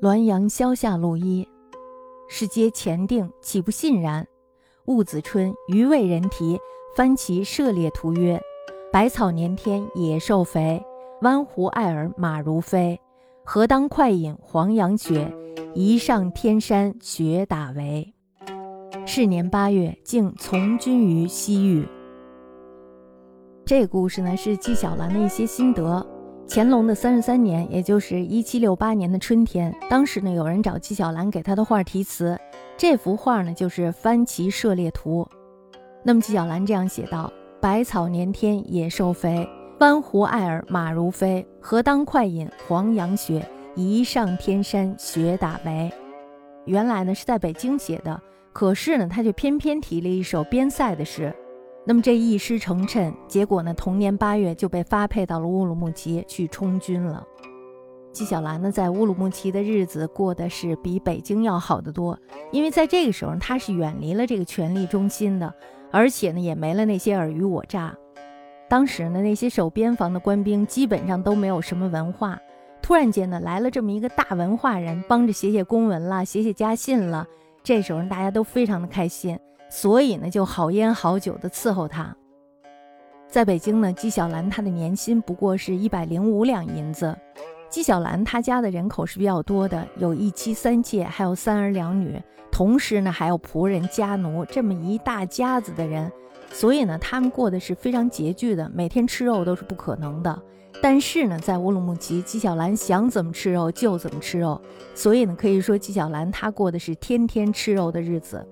滦阳萧下路一，是皆前定，岂不信然？戊子春，余为人题，翻其涉猎图曰：百草年天，野兽肥；湾湖爱尔，马如飞。何当快饮黄杨雪？一上天山雪打围。是年八月，竟从军于西域。这故事呢，是纪晓岚的一些心得。乾隆的三十三年，也就是一七六八年的春天，当时呢，有人找纪晓岚给他的画题词，这幅画呢就是《番旗射猎图》。那么纪晓岚这样写道：“百草年天，野兽肥；湾湖艾尔，马如飞。何当快饮黄杨雪？一上天山雪打围。”原来呢是在北京写的，可是呢他却偏偏提了一首边塞的诗。那么这一诗成谶，结果呢，同年八月就被发配到了乌鲁木齐去充军了。纪晓岚呢，在乌鲁木齐的日子过得是比北京要好得多，因为在这个时候他是远离了这个权力中心的，而且呢，也没了那些尔虞我诈。当时呢，那些守边防的官兵基本上都没有什么文化，突然间呢，来了这么一个大文化人，帮着写写公文了，写写家信了，这时候大家都非常的开心。所以呢，就好烟好酒的伺候他。在北京呢，纪晓岚他的年薪不过是一百零五两银子。纪晓岚他家的人口是比较多的，有一妻三妾，还有三儿两女，同时呢还有仆人家奴，这么一大家子的人。所以呢，他们过的是非常拮据的，每天吃肉都是不可能的。但是呢，在乌鲁木齐，纪晓岚想怎么吃肉就怎么吃肉。所以呢，可以说纪晓岚他过的是天天吃肉的日子。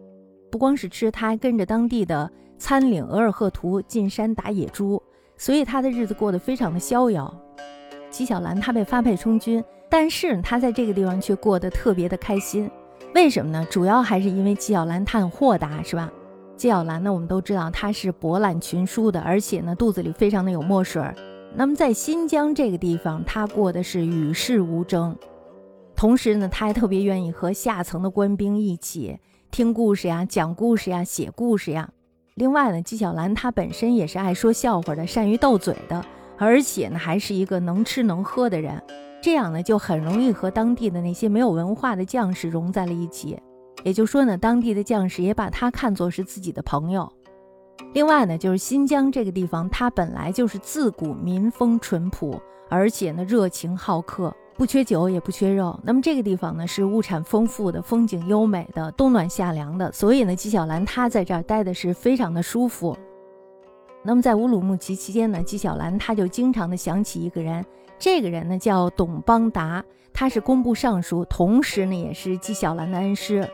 不光是吃，他还跟着当地的参领额尔赫图进山打野猪，所以他的日子过得非常的逍遥。纪晓岚他被发配充军，但是他在这个地方却过得特别的开心。为什么呢？主要还是因为纪晓岚他很豁达，是吧？纪晓岚呢，我们都知道他是博览群书的，而且呢肚子里非常的有墨水。那么在新疆这个地方，他过的是与世无争，同时呢，他还特别愿意和下层的官兵一起。听故事呀，讲故事呀，写故事呀。另外呢，纪晓岚他本身也是爱说笑话的，善于斗嘴的，而且呢，还是一个能吃能喝的人。这样呢，就很容易和当地的那些没有文化的将士融在了一起。也就说呢，当地的将士也把他看作是自己的朋友。另外呢，就是新疆这个地方，它本来就是自古民风淳朴，而且呢，热情好客。不缺酒也不缺肉，那么这个地方呢是物产丰富的，风景优美的，冬暖夏凉的，所以呢纪晓岚他在这儿待的是非常的舒服。那么在乌鲁木齐期间呢，纪晓岚他就经常的想起一个人，这个人呢叫董邦达，他是工部尚书，同时呢也是纪晓岚的恩师。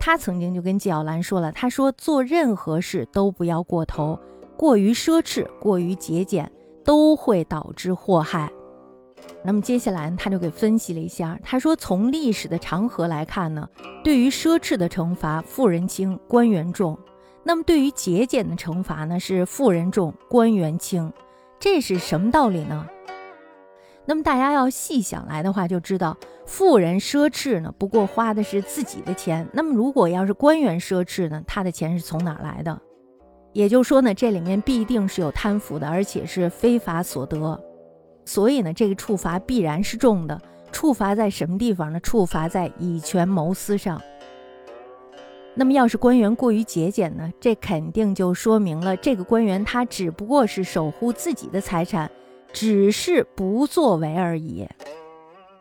他曾经就跟纪晓岚说了，他说做任何事都不要过头，过于奢侈，过于节俭，都会导致祸害。那么接下来他就给分析了一下，他说从历史的长河来看呢，对于奢侈的惩罚，富人轻，官员重；那么对于节俭的惩罚呢，是富人重，官员轻。这是什么道理呢？那么大家要细想来的话，就知道富人奢侈呢，不过花的是自己的钱；那么如果要是官员奢侈呢，他的钱是从哪儿来的？也就是说呢，这里面必定是有贪腐的，而且是非法所得。所以呢，这个处罚必然是重的。处罚在什么地方呢？处罚在以权谋私上。那么，要是官员过于节俭呢？这肯定就说明了这个官员他只不过是守护自己的财产，只是不作为而已。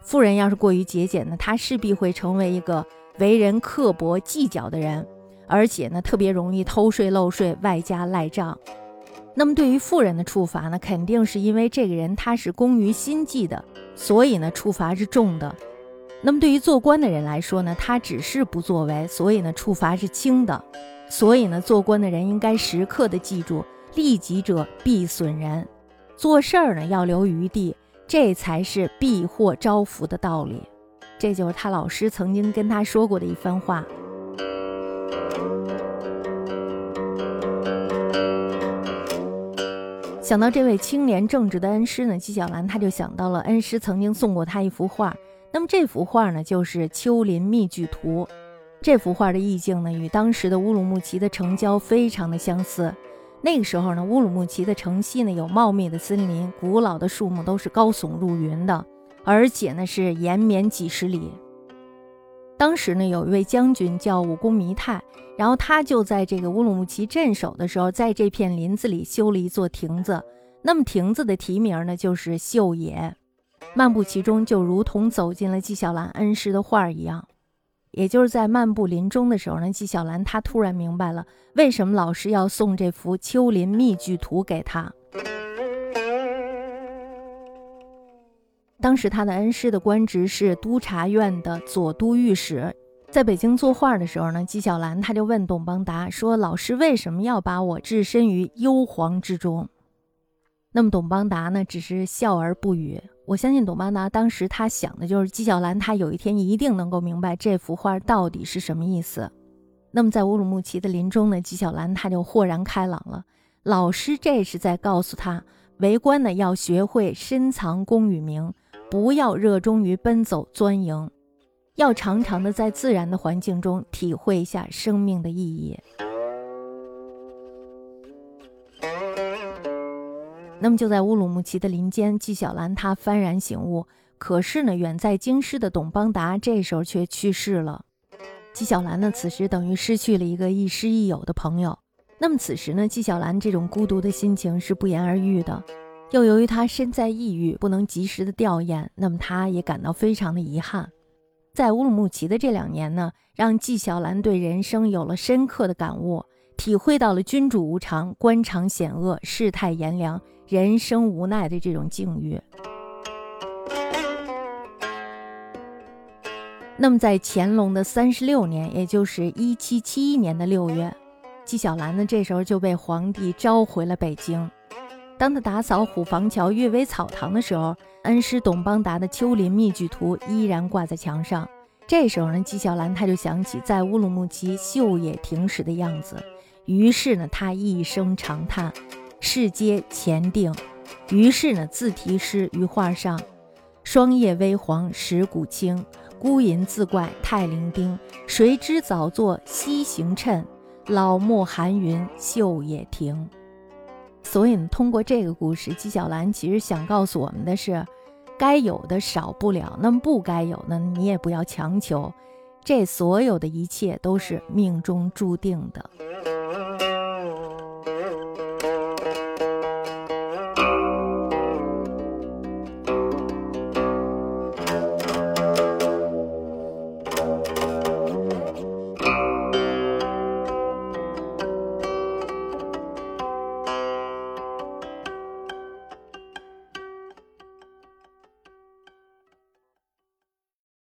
富人要是过于节俭呢，他势必会成为一个为人刻薄、计较的人，而且呢，特别容易偷税漏税，外加赖账。那么对于富人的处罚呢，肯定是因为这个人他是工于心计的，所以呢处罚是重的。那么对于做官的人来说呢，他只是不作为，所以呢处罚是轻的。所以呢做官的人应该时刻的记住，利己者必损人，做事儿呢要留余地，这才是避祸招福的道理。这就是他老师曾经跟他说过的一番话。想到这位清廉正直的恩师呢，纪晓岚他就想到了恩师曾经送过他一幅画。那么这幅画呢，就是《丘陵密剧图》。这幅画的意境呢，与当时的乌鲁木齐的城郊非常的相似。那个时候呢，乌鲁木齐的城西呢有茂密的森林，古老的树木都是高耸入云的，而且呢是延绵几十里。当时呢有一位将军叫武功弥太，然后他就在这个乌鲁木齐镇守的时候，在这片林子里修了一座亭子。那么亭子的题名呢就是秀野，漫步其中就如同走进了纪晓岚恩师的画一样。也就是在漫步林中的时候呢，纪晓岚他突然明白了为什么老师要送这幅《秋林密剧图》给他。当时他的恩师的官职是督察院的左都御史，在北京作画的时候呢，纪晓岚他就问董邦达说：“老师为什么要把我置身于幽篁之中？”那么董邦达呢，只是笑而不语。我相信董邦达当时他想的就是纪晓岚，他有一天一定能够明白这幅画到底是什么意思。那么在乌鲁木齐的林中呢，纪晓岚他就豁然开朗了。老师这是在告诉他，为官呢要学会深藏功与名，不要热衷于奔走钻营，要常常的在自然的环境中体会一下生命的意义。那么就在乌鲁木齐的林间，纪晓岚他幡然醒悟。可是呢，远在京师的董邦达这时候却去世了。纪晓岚呢，此时等于失去了一个亦师亦友的朋友。那么此时呢，纪晓岚这种孤独的心情是不言而喻的。又由于他身在异域，不能及时的吊唁，那么他也感到非常的遗憾。在乌鲁木齐的这两年呢，让纪晓岚对人生有了深刻的感悟，体会到了君主无常、官场险恶、世态炎凉。人生无奈的这种境遇。那么，在乾隆的三十六年，也就是一七七一年的六月，纪晓岚呢，这时候就被皇帝召回了北京。当他打扫虎坊桥阅微草堂的时候，恩师董邦达的《丘陵密剧图》依然挂在墙上。这时候呢，纪晓岚他就想起在乌鲁木齐秀野亭时的样子，于是呢，他一声长叹。世皆前定，于是呢，自题诗于画上：霜叶微黄石骨清，孤吟自怪太伶仃。谁知早作西行趁，老木寒云秀野亭。所以，通过这个故事，纪晓岚其实想告诉我们的是：该有的少不了，那么不该有的，你也不要强求。这所有的一切都是命中注定的。